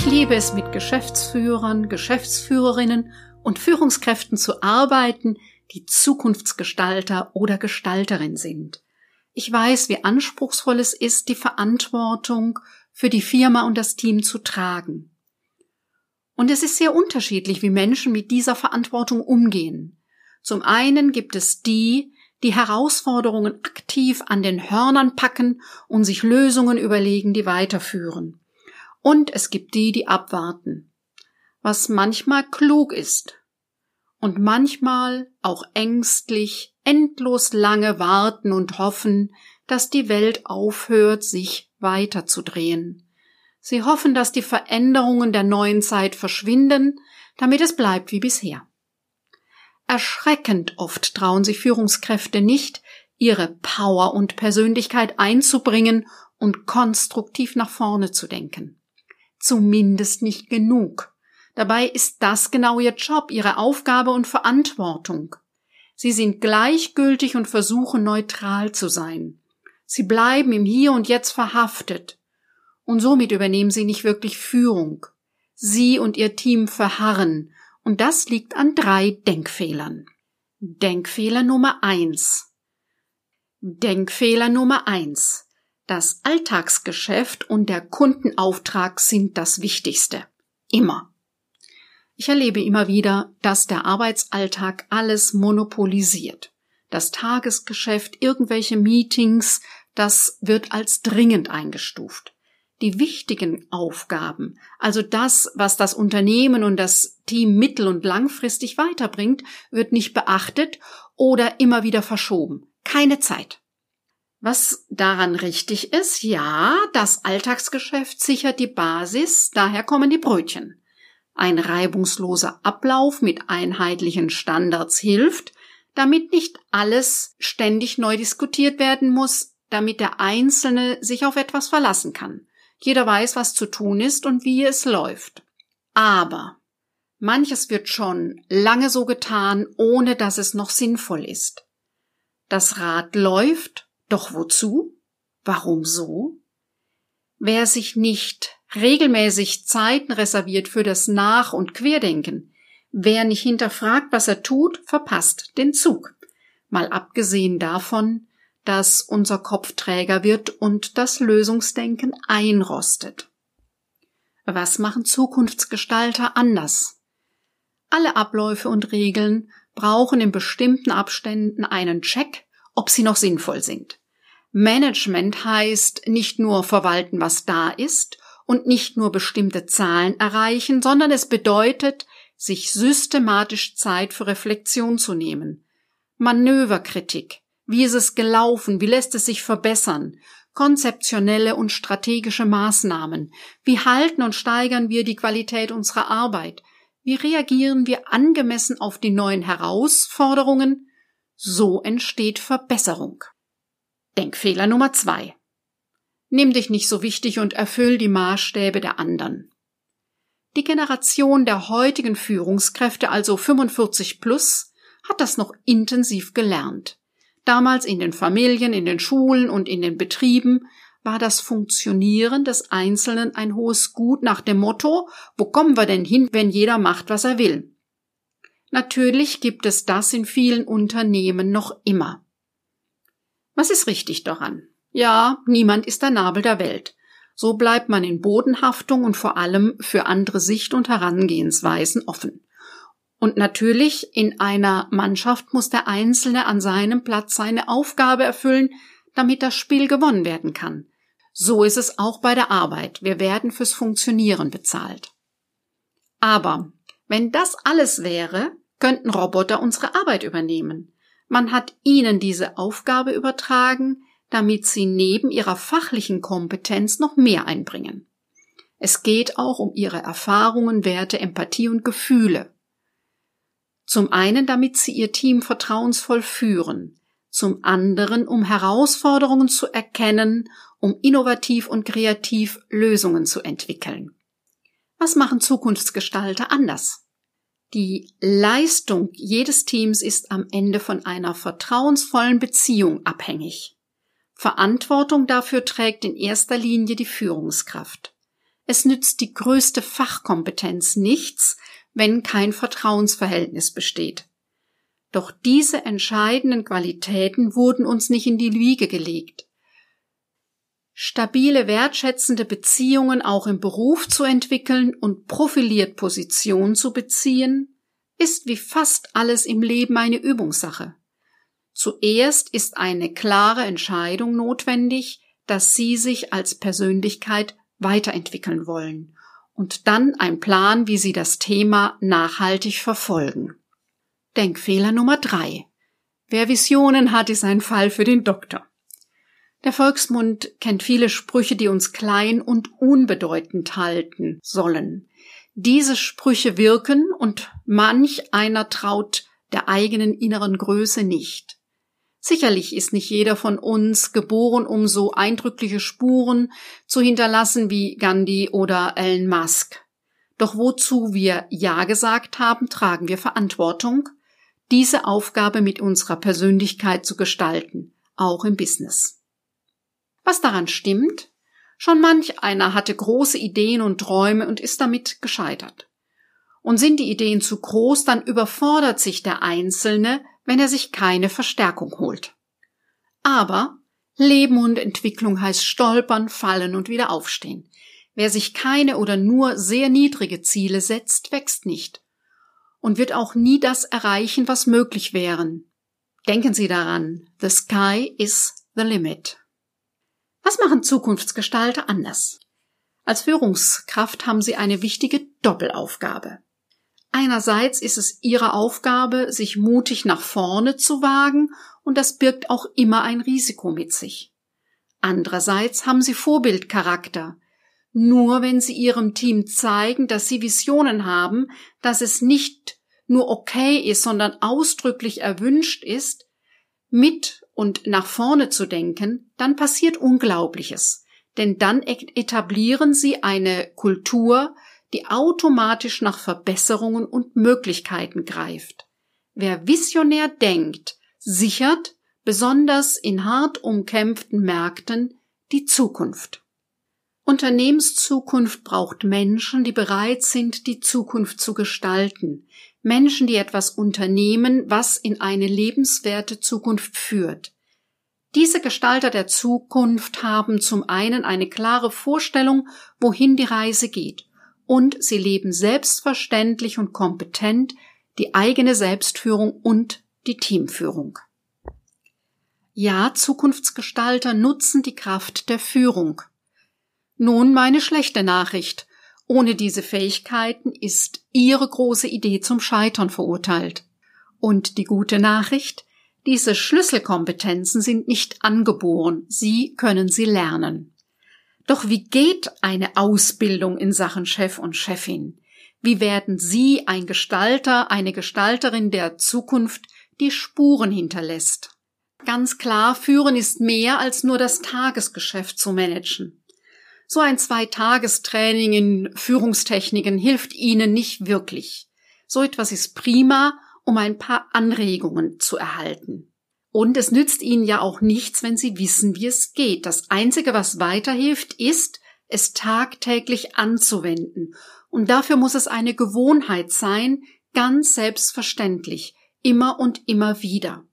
Ich liebe es, mit Geschäftsführern, Geschäftsführerinnen und Führungskräften zu arbeiten, die Zukunftsgestalter oder Gestalterin sind. Ich weiß, wie anspruchsvoll es ist, die Verantwortung für die Firma und das Team zu tragen. Und es ist sehr unterschiedlich, wie Menschen mit dieser Verantwortung umgehen. Zum einen gibt es die, die Herausforderungen aktiv an den Hörnern packen und sich Lösungen überlegen, die weiterführen. Und es gibt die, die abwarten, was manchmal klug ist und manchmal auch ängstlich endlos lange warten und hoffen, dass die Welt aufhört, sich weiterzudrehen. Sie hoffen, dass die Veränderungen der neuen Zeit verschwinden, damit es bleibt wie bisher. Erschreckend oft trauen sich Führungskräfte nicht, ihre Power und Persönlichkeit einzubringen und konstruktiv nach vorne zu denken. Zumindest nicht genug. Dabei ist das genau ihr Job, ihre Aufgabe und Verantwortung. Sie sind gleichgültig und versuchen neutral zu sein. Sie bleiben im Hier und Jetzt verhaftet. Und somit übernehmen sie nicht wirklich Führung. Sie und ihr Team verharren. Und das liegt an drei Denkfehlern. Denkfehler Nummer eins. Denkfehler Nummer eins. Das Alltagsgeschäft und der Kundenauftrag sind das Wichtigste. Immer. Ich erlebe immer wieder, dass der Arbeitsalltag alles monopolisiert. Das Tagesgeschäft, irgendwelche Meetings, das wird als dringend eingestuft. Die wichtigen Aufgaben, also das, was das Unternehmen und das Team mittel- und langfristig weiterbringt, wird nicht beachtet oder immer wieder verschoben. Keine Zeit. Was daran richtig ist, ja, das Alltagsgeschäft sichert die Basis, daher kommen die Brötchen. Ein reibungsloser Ablauf mit einheitlichen Standards hilft, damit nicht alles ständig neu diskutiert werden muss, damit der Einzelne sich auf etwas verlassen kann. Jeder weiß, was zu tun ist und wie es läuft. Aber manches wird schon lange so getan, ohne dass es noch sinnvoll ist. Das Rad läuft, doch wozu? Warum so? Wer sich nicht regelmäßig Zeiten reserviert für das Nach- und Querdenken. Wer nicht hinterfragt, was er tut, verpasst den Zug. Mal abgesehen davon, dass unser Kopf träger wird und das Lösungsdenken einrostet. Was machen Zukunftsgestalter anders? Alle Abläufe und Regeln brauchen in bestimmten Abständen einen Check, ob sie noch sinnvoll sind. Management heißt nicht nur verwalten, was da ist und nicht nur bestimmte Zahlen erreichen, sondern es bedeutet, sich systematisch Zeit für Reflexion zu nehmen. Manöverkritik. Wie ist es gelaufen? Wie lässt es sich verbessern? Konzeptionelle und strategische Maßnahmen. Wie halten und steigern wir die Qualität unserer Arbeit? Wie reagieren wir angemessen auf die neuen Herausforderungen? So entsteht Verbesserung. Denkfehler Nummer zwei. Nimm dich nicht so wichtig und erfüll die Maßstäbe der anderen. Die Generation der heutigen Führungskräfte, also 45 plus, hat das noch intensiv gelernt. Damals in den Familien, in den Schulen und in den Betrieben war das Funktionieren des Einzelnen ein hohes Gut nach dem Motto, wo kommen wir denn hin, wenn jeder macht, was er will? Natürlich gibt es das in vielen Unternehmen noch immer. Was ist richtig daran? Ja, niemand ist der Nabel der Welt. So bleibt man in Bodenhaftung und vor allem für andere Sicht- und Herangehensweisen offen. Und natürlich, in einer Mannschaft muss der Einzelne an seinem Platz seine Aufgabe erfüllen, damit das Spiel gewonnen werden kann. So ist es auch bei der Arbeit. Wir werden fürs Funktionieren bezahlt. Aber wenn das alles wäre, könnten Roboter unsere Arbeit übernehmen. Man hat ihnen diese Aufgabe übertragen, damit sie neben ihrer fachlichen Kompetenz noch mehr einbringen. Es geht auch um ihre Erfahrungen, Werte, Empathie und Gefühle. Zum einen, damit sie ihr Team vertrauensvoll führen, zum anderen, um Herausforderungen zu erkennen, um innovativ und kreativ Lösungen zu entwickeln. Was machen Zukunftsgestalter anders? Die Leistung jedes Teams ist am Ende von einer vertrauensvollen Beziehung abhängig. Verantwortung dafür trägt in erster Linie die Führungskraft. Es nützt die größte Fachkompetenz nichts, wenn kein Vertrauensverhältnis besteht. Doch diese entscheidenden Qualitäten wurden uns nicht in die Wiege gelegt. Stabile, wertschätzende Beziehungen auch im Beruf zu entwickeln und profiliert Position zu beziehen, ist wie fast alles im Leben eine Übungssache. Zuerst ist eine klare Entscheidung notwendig, dass Sie sich als Persönlichkeit weiterentwickeln wollen und dann ein Plan, wie Sie das Thema nachhaltig verfolgen. Denkfehler Nummer drei. Wer Visionen hat, ist ein Fall für den Doktor. Der Volksmund kennt viele Sprüche, die uns klein und unbedeutend halten sollen. Diese Sprüche wirken und manch einer traut der eigenen inneren Größe nicht. Sicherlich ist nicht jeder von uns geboren, um so eindrückliche Spuren zu hinterlassen wie Gandhi oder Elon Musk. Doch wozu wir Ja gesagt haben, tragen wir Verantwortung diese Aufgabe mit unserer Persönlichkeit zu gestalten, auch im Business. Was daran stimmt? Schon manch einer hatte große Ideen und Träume und ist damit gescheitert. Und sind die Ideen zu groß, dann überfordert sich der Einzelne, wenn er sich keine Verstärkung holt. Aber Leben und Entwicklung heißt stolpern, fallen und wieder aufstehen. Wer sich keine oder nur sehr niedrige Ziele setzt, wächst nicht und wird auch nie das erreichen, was möglich wären. Denken Sie daran, the sky is the limit. Was machen Zukunftsgestalter anders? Als Führungskraft haben sie eine wichtige Doppelaufgabe. Einerseits ist es ihre Aufgabe, sich mutig nach vorne zu wagen, und das birgt auch immer ein Risiko mit sich. Andererseits haben sie Vorbildcharakter. Nur wenn sie ihrem Team zeigen, dass sie Visionen haben, dass es nicht nur okay ist, sondern ausdrücklich erwünscht ist, mit und nach vorne zu denken, dann passiert Unglaubliches. Denn dann etablieren sie eine Kultur, die automatisch nach Verbesserungen und Möglichkeiten greift. Wer visionär denkt, sichert, besonders in hart umkämpften Märkten, die Zukunft. Unternehmenszukunft braucht Menschen, die bereit sind, die Zukunft zu gestalten, Menschen, die etwas unternehmen, was in eine lebenswerte Zukunft führt. Diese Gestalter der Zukunft haben zum einen eine klare Vorstellung, wohin die Reise geht, und sie leben selbstverständlich und kompetent die eigene Selbstführung und die Teamführung. Ja, Zukunftsgestalter nutzen die Kraft der Führung. Nun meine schlechte Nachricht. Ohne diese Fähigkeiten ist Ihre große Idee zum Scheitern verurteilt. Und die gute Nachricht, diese Schlüsselkompetenzen sind nicht angeboren, Sie können sie lernen. Doch wie geht eine Ausbildung in Sachen Chef und Chefin? Wie werden Sie ein Gestalter, eine Gestalterin der Zukunft, die Spuren hinterlässt? Ganz klar, führen ist mehr als nur das Tagesgeschäft zu managen. So ein Zweitagestraining in Führungstechniken hilft Ihnen nicht wirklich. So etwas ist prima, um ein paar Anregungen zu erhalten. Und es nützt Ihnen ja auch nichts, wenn Sie wissen, wie es geht. Das Einzige, was weiterhilft, ist, es tagtäglich anzuwenden. Und dafür muss es eine Gewohnheit sein, ganz selbstverständlich, immer und immer wieder.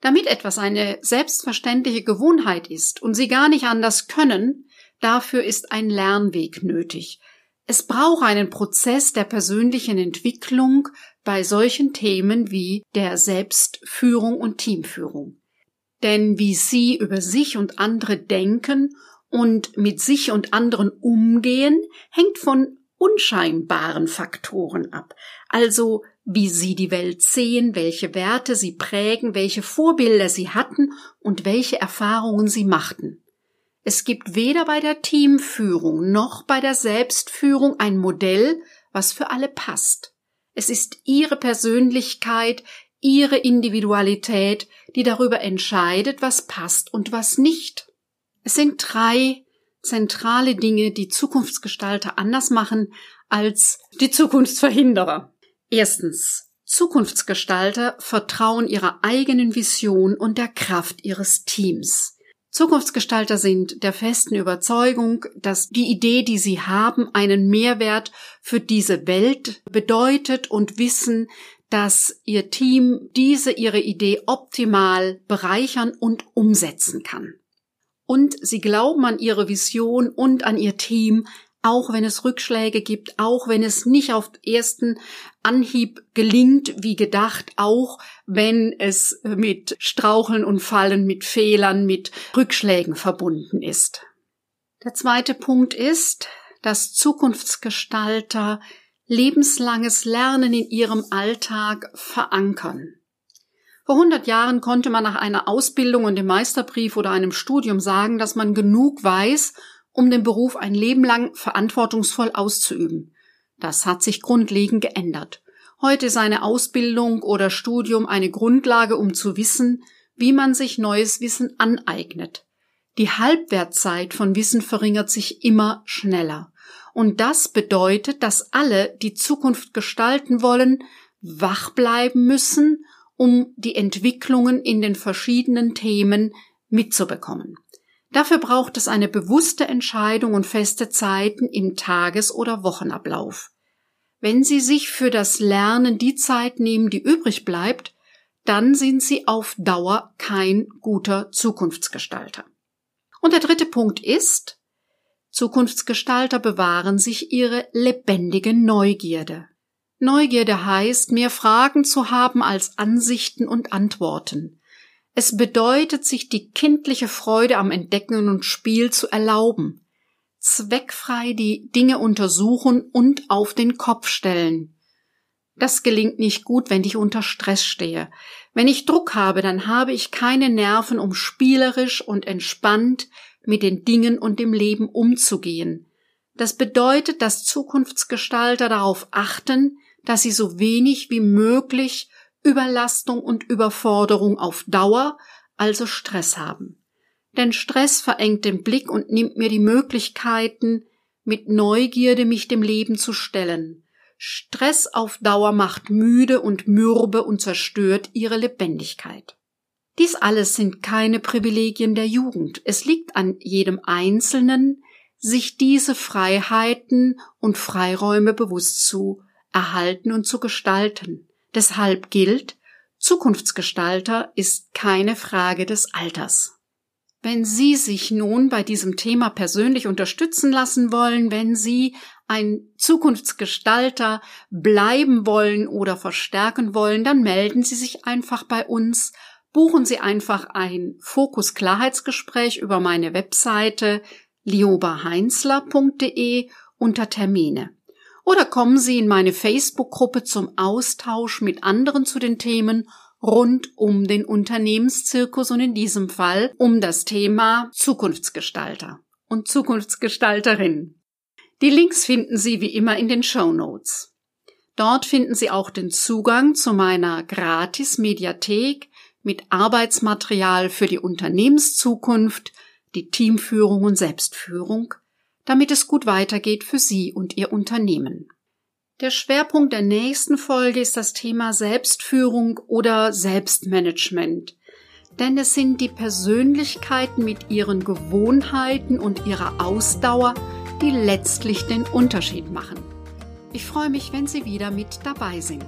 Damit etwas eine selbstverständliche Gewohnheit ist und Sie gar nicht anders können, Dafür ist ein Lernweg nötig. Es braucht einen Prozess der persönlichen Entwicklung bei solchen Themen wie der Selbstführung und Teamführung. Denn wie Sie über sich und andere denken und mit sich und anderen umgehen, hängt von unscheinbaren Faktoren ab. Also wie Sie die Welt sehen, welche Werte Sie prägen, welche Vorbilder Sie hatten und welche Erfahrungen Sie machten. Es gibt weder bei der Teamführung noch bei der Selbstführung ein Modell, was für alle passt. Es ist ihre Persönlichkeit, ihre Individualität, die darüber entscheidet, was passt und was nicht. Es sind drei zentrale Dinge, die Zukunftsgestalter anders machen als die Zukunftsverhinderer. Erstens. Zukunftsgestalter vertrauen ihrer eigenen Vision und der Kraft ihres Teams. Zukunftsgestalter sind der festen Überzeugung, dass die Idee, die sie haben, einen Mehrwert für diese Welt bedeutet und wissen, dass ihr Team diese ihre Idee optimal bereichern und umsetzen kann. Und sie glauben an ihre Vision und an ihr Team, auch wenn es Rückschläge gibt, auch wenn es nicht auf ersten Anhieb gelingt, wie gedacht, auch wenn es mit Straucheln und Fallen, mit Fehlern, mit Rückschlägen verbunden ist. Der zweite Punkt ist, dass Zukunftsgestalter lebenslanges Lernen in ihrem Alltag verankern. Vor 100 Jahren konnte man nach einer Ausbildung und dem Meisterbrief oder einem Studium sagen, dass man genug weiß, um den Beruf ein Leben lang verantwortungsvoll auszuüben. Das hat sich grundlegend geändert. Heute ist eine Ausbildung oder Studium eine Grundlage, um zu wissen, wie man sich neues Wissen aneignet. Die Halbwertzeit von Wissen verringert sich immer schneller. Und das bedeutet, dass alle, die Zukunft gestalten wollen, wach bleiben müssen, um die Entwicklungen in den verschiedenen Themen mitzubekommen. Dafür braucht es eine bewusste Entscheidung und feste Zeiten im Tages- oder Wochenablauf. Wenn Sie sich für das Lernen die Zeit nehmen, die übrig bleibt, dann sind Sie auf Dauer kein guter Zukunftsgestalter. Und der dritte Punkt ist, Zukunftsgestalter bewahren sich ihre lebendige Neugierde. Neugierde heißt, mehr Fragen zu haben als Ansichten und Antworten. Es bedeutet, sich die kindliche Freude am Entdecken und Spiel zu erlauben, zweckfrei die Dinge untersuchen und auf den Kopf stellen. Das gelingt nicht gut, wenn ich unter Stress stehe. Wenn ich Druck habe, dann habe ich keine Nerven, um spielerisch und entspannt mit den Dingen und dem Leben umzugehen. Das bedeutet, dass Zukunftsgestalter darauf achten, dass sie so wenig wie möglich Überlastung und Überforderung auf Dauer, also Stress haben. Denn Stress verengt den Blick und nimmt mir die Möglichkeiten, mit Neugierde mich dem Leben zu stellen. Stress auf Dauer macht müde und mürbe und zerstört ihre Lebendigkeit. Dies alles sind keine Privilegien der Jugend. Es liegt an jedem Einzelnen, sich diese Freiheiten und Freiräume bewusst zu erhalten und zu gestalten. Deshalb gilt, Zukunftsgestalter ist keine Frage des Alters. Wenn Sie sich nun bei diesem Thema persönlich unterstützen lassen wollen, wenn Sie ein Zukunftsgestalter bleiben wollen oder verstärken wollen, dann melden Sie sich einfach bei uns, buchen Sie einfach ein Fokus Klarheitsgespräch über meine Webseite liobaheinzler.de unter Termine. Oder kommen Sie in meine Facebook-Gruppe zum Austausch mit anderen zu den Themen rund um den Unternehmenszirkus und in diesem Fall um das Thema Zukunftsgestalter und Zukunftsgestalterin. Die Links finden Sie wie immer in den Show Notes. Dort finden Sie auch den Zugang zu meiner Gratis-Mediathek mit Arbeitsmaterial für die Unternehmenszukunft, die Teamführung und Selbstführung, damit es gut weitergeht für Sie und Ihr Unternehmen. Der Schwerpunkt der nächsten Folge ist das Thema Selbstführung oder Selbstmanagement. Denn es sind die Persönlichkeiten mit ihren Gewohnheiten und ihrer Ausdauer, die letztlich den Unterschied machen. Ich freue mich, wenn Sie wieder mit dabei sind.